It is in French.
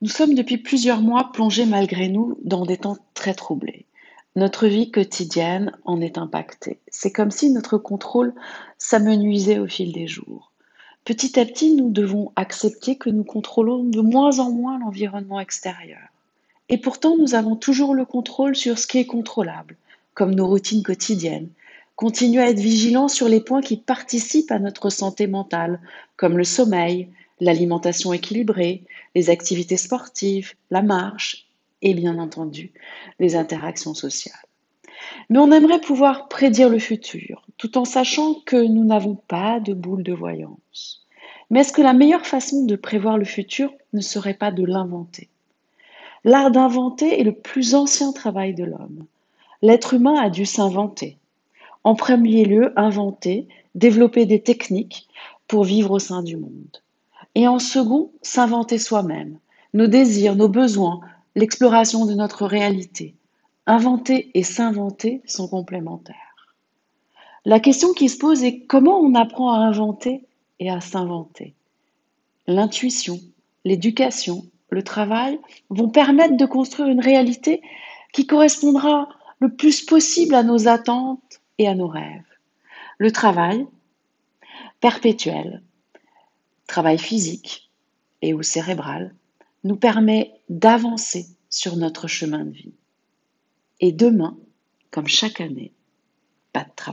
Nous sommes depuis plusieurs mois plongés malgré nous dans des temps très troublés. Notre vie quotidienne en est impactée. C'est comme si notre contrôle s'amenuisait au fil des jours. Petit à petit, nous devons accepter que nous contrôlons de moins en moins l'environnement extérieur. Et pourtant, nous avons toujours le contrôle sur ce qui est contrôlable, comme nos routines quotidiennes. Continuer à être vigilant sur les points qui participent à notre santé mentale, comme le sommeil, l'alimentation équilibrée, les activités sportives, la marche et bien entendu les interactions sociales. Mais on aimerait pouvoir prédire le futur, tout en sachant que nous n'avons pas de boule de voyance. Mais est-ce que la meilleure façon de prévoir le futur ne serait pas de l'inventer? L'art d'inventer est le plus ancien travail de l'homme. L'être humain a dû s'inventer. En premier lieu, inventer, développer des techniques pour vivre au sein du monde et en second, s'inventer soi-même, nos désirs, nos besoins, l'exploration de notre réalité. Inventer et s'inventer sont complémentaires. La question qui se pose est comment on apprend à inventer et à s'inventer? L'intuition, l'éducation, le travail vont permettre de construire une réalité qui correspondra le plus possible à nos attentes et à nos rêves. Le travail, perpétuel, physique et ou cérébral, nous permet d'avancer sur notre chemin de vie. Et demain, comme chaque année, pas de travail.